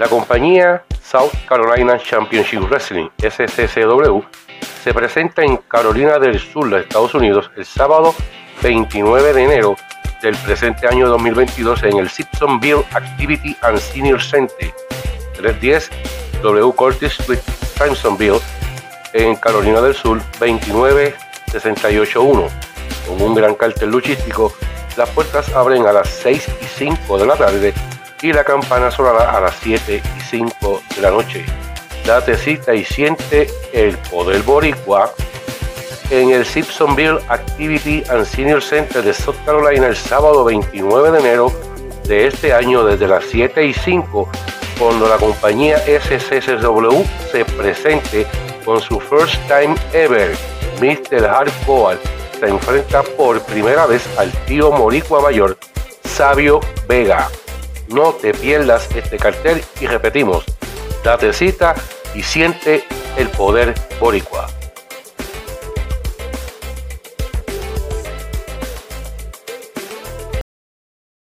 La compañía South Carolina Championship Wrestling, SCCW, se presenta en Carolina del Sur, Estados Unidos, el sábado 29 de enero del presente año 2022 en el Simpsonville Activity and Senior Center, 310 W Curtis Street, Simpsonville, en Carolina del Sur, 29681. Con un gran cartel luchístico, las puertas abren a las 6 y 5 de la tarde y la campana sonará a las 7 y 5 de la noche. Date cita y siente el poder boricua en el Simpsonville Activity and Senior Center de South Carolina el sábado 29 de enero de este año desde las 7 y 5 cuando la compañía SCSW se presente con su first time ever. Mr. Hardcore se enfrenta por primera vez al tío Moricua Mayor, Sabio Vega. No te pierdas este cartel y repetimos, date cita y siente el poder boricua.